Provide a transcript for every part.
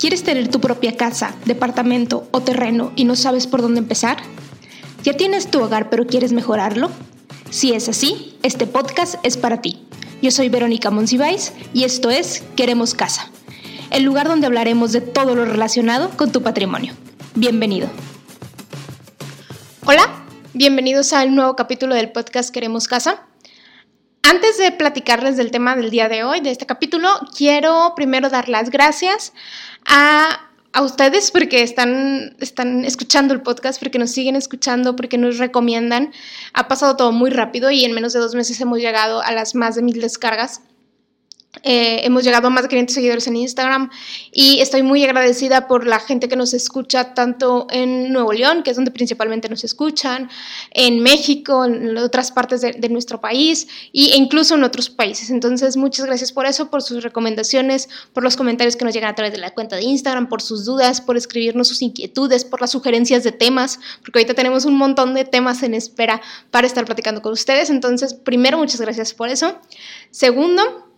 ¿Quieres tener tu propia casa, departamento o terreno y no sabes por dónde empezar? ¿Ya tienes tu hogar pero quieres mejorarlo? Si es así, este podcast es para ti. Yo soy Verónica Monsiváis y esto es Queremos Casa, el lugar donde hablaremos de todo lo relacionado con tu patrimonio. Bienvenido. Hola, bienvenidos al nuevo capítulo del podcast Queremos Casa. Antes de platicarles del tema del día de hoy, de este capítulo, quiero primero dar las gracias a, ustedes porque están, están escuchando el podcast, porque nos siguen escuchando, porque nos recomiendan. Ha pasado todo muy rápido y en menos de dos meses hemos llegado a las más de mil descargas. Eh, hemos llegado a más de 500 seguidores en Instagram y estoy muy agradecida por la gente que nos escucha tanto en Nuevo León, que es donde principalmente nos escuchan, en México, en otras partes de, nuestro país e incluso en otros países. Entonces, muchas gracias por eso, por sus recomendaciones, por los comentarios que nos llegan a través de la cuenta de Instagram, por sus dudas, por escribirnos sus inquietudes, por las sugerencias de temas, porque ahorita tenemos un montón de temas en espera para estar platicando con ustedes. Entonces, primero, muchas gracias por eso. Segundo,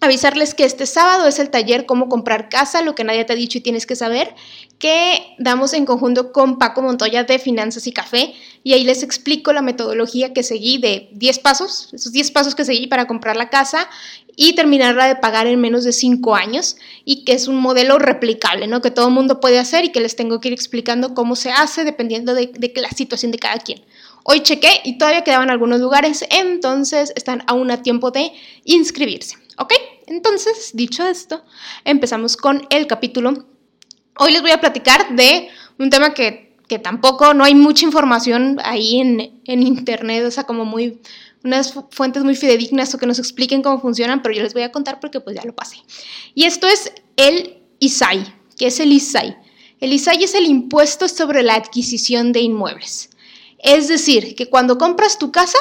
Avisarles que este sábado es el taller Cómo comprar casa, lo que nadie te ha dicho y tienes que saber, que damos en conjunto con Paco Montoya de Finanzas y Café y ahí les explico la metodología que seguí de 10 pasos, esos 10 pasos que seguí para comprar la casa y terminarla de pagar en menos de 5 años y que es un modelo replicable, ¿no? Que todo el mundo puede hacer y que les tengo que ir explicando cómo se hace dependiendo de, de la situación de cada quien. Hoy chequé y todavía quedaban algunos lugares, entonces están aún a tiempo de inscribirse. ¿Ok? Entonces, dicho esto, empezamos con el capítulo. Hoy les voy a platicar de un tema que, tampoco, no hay mucha información ahí en, en, internet, o sea, como muy, unas fuentes muy fidedignas o que nos expliquen cómo funcionan, pero yo les voy a contar porque pues ya lo pasé. Y esto es el ISAI. ¿Qué es el ISAI? El ISAI es el impuesto sobre la adquisición de inmuebles. Es decir, que cuando compras tu casa,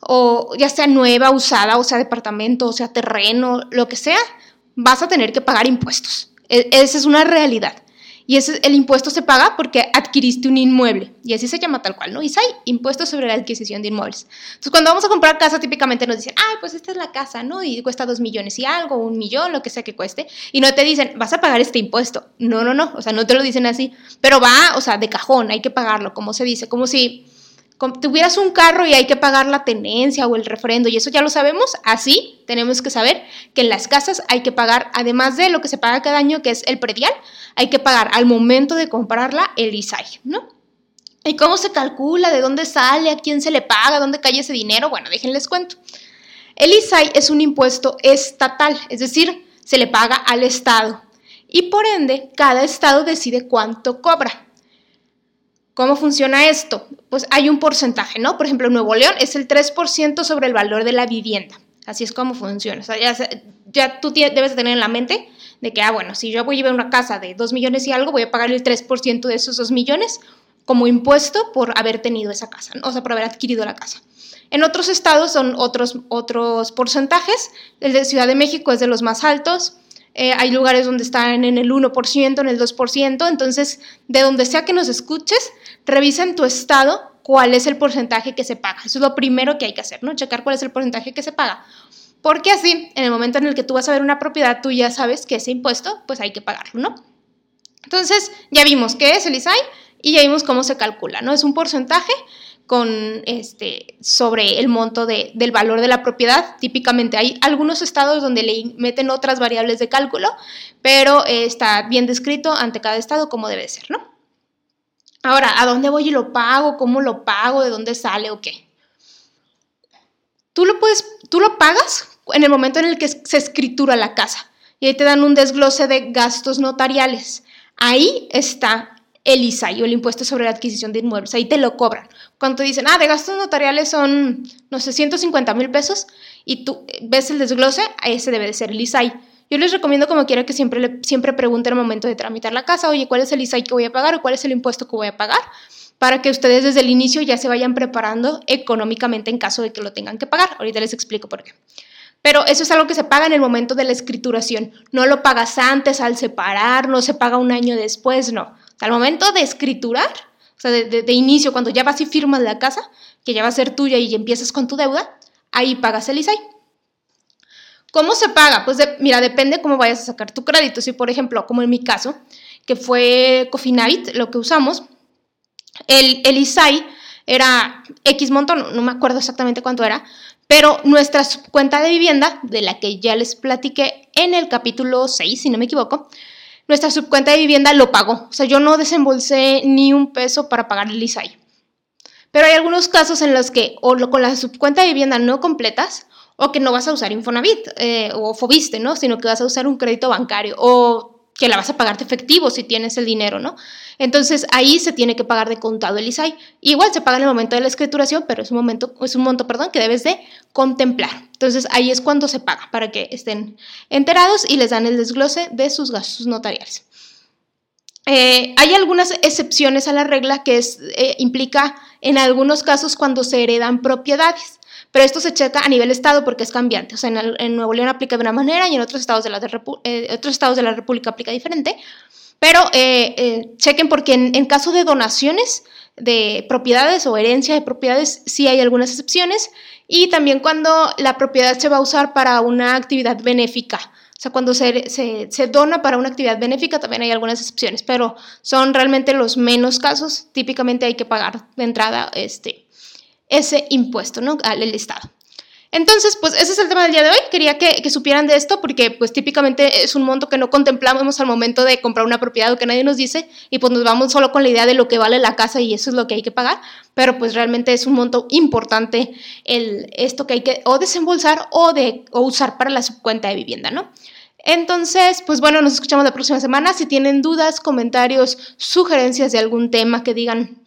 o ya sea nueva, usada, o sea departamento, o sea terreno, lo que sea, vas a tener que pagar impuestos. E, esa es una realidad. Y ese, el impuesto se paga porque adquiriste un inmueble. Y así se llama tal cual, ¿no? ISAI, impuesto sobre la adquisición de inmuebles. Entonces, cuando vamos a comprar casa, típicamente nos dicen, ah, pues esta es la casa, ¿no? Y cuesta dos millones y algo, un millón, lo que sea que cueste. Y no te dicen, vas a pagar este impuesto. No, no, no. O sea, no te lo dicen así. Pero va, o sea, de cajón, hay que pagarlo, como se dice. Como si tuvieras un carro y hay que pagar la tenencia o el refrendo, y eso ya lo sabemos, así tenemos que saber que en las casas hay que pagar, además de lo que se paga cada año, que es el predial, hay que pagar al momento de comprarla el ISAI, ¿no? ¿Y cómo se calcula? ¿De dónde sale? ¿A quién se le paga? ¿Dónde cae ese dinero? Bueno, déjenles cuento. El ISAI es un impuesto estatal, es decir, se le paga al Estado. Y por ende, cada Estado decide cuánto cobra. ¿Cómo funciona esto? Pues hay un porcentaje, ¿no? Por ejemplo, en Nuevo León es el 3% sobre el valor de la vivienda. Así es como funciona. O sea, ya, tú debes tener en la mente de que, ah, bueno, si yo voy a llevar una casa de 2 millones y algo, voy a pagar el 3% de esos 2 millones como impuesto por haber tenido esa casa, o sea, por haber adquirido la casa. En otros estados son otros, otros porcentajes. El de Ciudad de México es de los más altos. Eh, hay lugares donde están en el 1%, en el 2%, entonces de donde sea que nos escuches, revisa en tu estado cuál es el porcentaje que se paga. Eso es lo primero que hay que hacer, ¿no? Checar cuál es el porcentaje que se paga. Porque así, en el momento en el que tú vas a ver una propiedad, tú ya sabes que ese impuesto, pues hay que pagarlo, ¿no? Entonces, ya vimos qué es el ISAI y ya vimos cómo se calcula, ¿no? Es un porcentaje con este, sobre el monto del valor de la propiedad. Típicamente hay algunos estados donde le meten otras variables de cálculo, pero eh, está bien descrito ante cada estado cómo debe ser, ¿no? Ahora, ¿a dónde voy y lo pago? ¿Cómo lo pago? ¿De dónde sale o qué? Tú lo puedes, tú lo pagas en el momento en el que se escritura la casa y ahí te dan un desglose de gastos notariales. Ahí está el ISAI o el impuesto sobre la adquisición de inmuebles. Ahí te lo cobran. Cuando te dicen, ah, de gastos notariales son, no sé, 150 mil pesos y tú ves el desglose, ese debe de ser el ISAI. Yo les recomiendo como quiera que siempre, siempre pregunten al momento de tramitar la casa, oye, ¿cuál es el ISAI que voy a pagar o cuál es el impuesto que voy a pagar? Para que ustedes desde el inicio ya se vayan preparando económicamente en caso de que lo tengan que pagar. Ahorita les explico por qué. Pero eso es algo que se paga en el momento de la escrituración. No lo pagas antes al separar, no se paga un año después, no al momento de escriturar, o sea, de, inicio, cuando ya vas y firmas la casa, que ya va a ser tuya y empiezas con tu deuda, ahí pagas el ISAI. ¿Cómo se paga? Pues mira, depende cómo vayas a sacar tu crédito. Si, por ejemplo, como en mi caso, que fue Cofinavit, lo que usamos, el, el ISAI era X monto, no, me acuerdo exactamente cuánto era, pero nuestra cuenta de vivienda, de la que ya les platiqué en el capítulo 6, si no me equivoco, nuestra subcuenta de vivienda lo pagó. O sea, yo no desembolsé ni un peso para pagar el ISAI. Pero hay algunos casos en los que o con la subcuenta de vivienda no completas o que no vas a usar Infonavit eh, o Fobiste, ¿no? Sino que vas a usar un crédito bancario o que la vas a pagar de efectivo si tienes el dinero, ¿no? Entonces ahí se tiene que pagar de contado el ISAI. Igual se paga en el momento de la escrituración, pero es un, momento, es un monto perdón, que debes de contemplar. Entonces ahí es cuando se paga, para que estén enterados y les dan el desglose de sus gastos notariales. Eh, hay algunas excepciones a la regla que eh, implica en algunos casos cuando se heredan propiedades. Pero esto se checa a nivel estado porque es cambiante. O sea, en, Nuevo León aplica de una manera y en otros estados de la, eh, otros estados de la República aplica diferente. Pero eh, eh, chequen porque en, caso de donaciones de propiedades o herencia de propiedades sí hay algunas excepciones. Y también cuando la propiedad se va a usar para una actividad benéfica. O sea, cuando se, se, se, dona para una actividad benéfica también hay algunas excepciones, pero son realmente los menos casos. Típicamente hay que pagar de entrada este, ese impuesto, ¿no? Al Estado. Entonces, pues ese es el tema del día de hoy. Quería que, supieran de esto porque pues típicamente es un monto que no contemplamos al momento de comprar una propiedad o que nadie nos dice y pues nos vamos solo con la idea de lo que vale la casa y eso es lo que hay que pagar, pero pues realmente es un monto importante el, esto que hay que o desembolsar o, de, o usar para la subcuenta de vivienda, ¿no? Entonces, pues bueno, nos escuchamos la próxima semana. Si tienen dudas, comentarios, sugerencias de algún tema que digan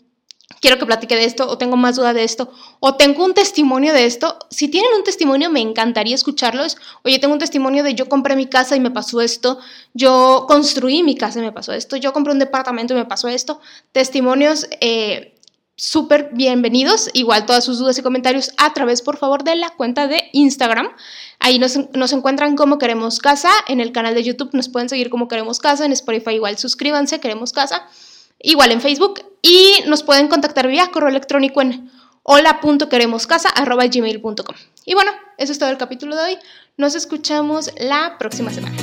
quiero que platique de esto, o tengo más duda de esto, o tengo un testimonio de esto. Si tienen un testimonio, me encantaría escucharlos. Oye, tengo un testimonio de yo compré mi casa y me pasó esto, yo construí mi casa y me pasó esto, yo compré un departamento y me pasó esto. Testimonios eh, súper bienvenidos. Igual todas sus dudas y comentarios a través, por favor, de la cuenta de Instagram. Ahí nos, nos, encuentran como Queremos Casa. En el canal de YouTube nos pueden seguir como Queremos Casa. En Spotify igual suscríbanse, Queremos Casa igual en Facebook y nos pueden contactar vía correo electrónico en hola.queremoscasa.gmail.com. Y bueno, eso es todo el capítulo de hoy. Nos escuchamos la próxima semana.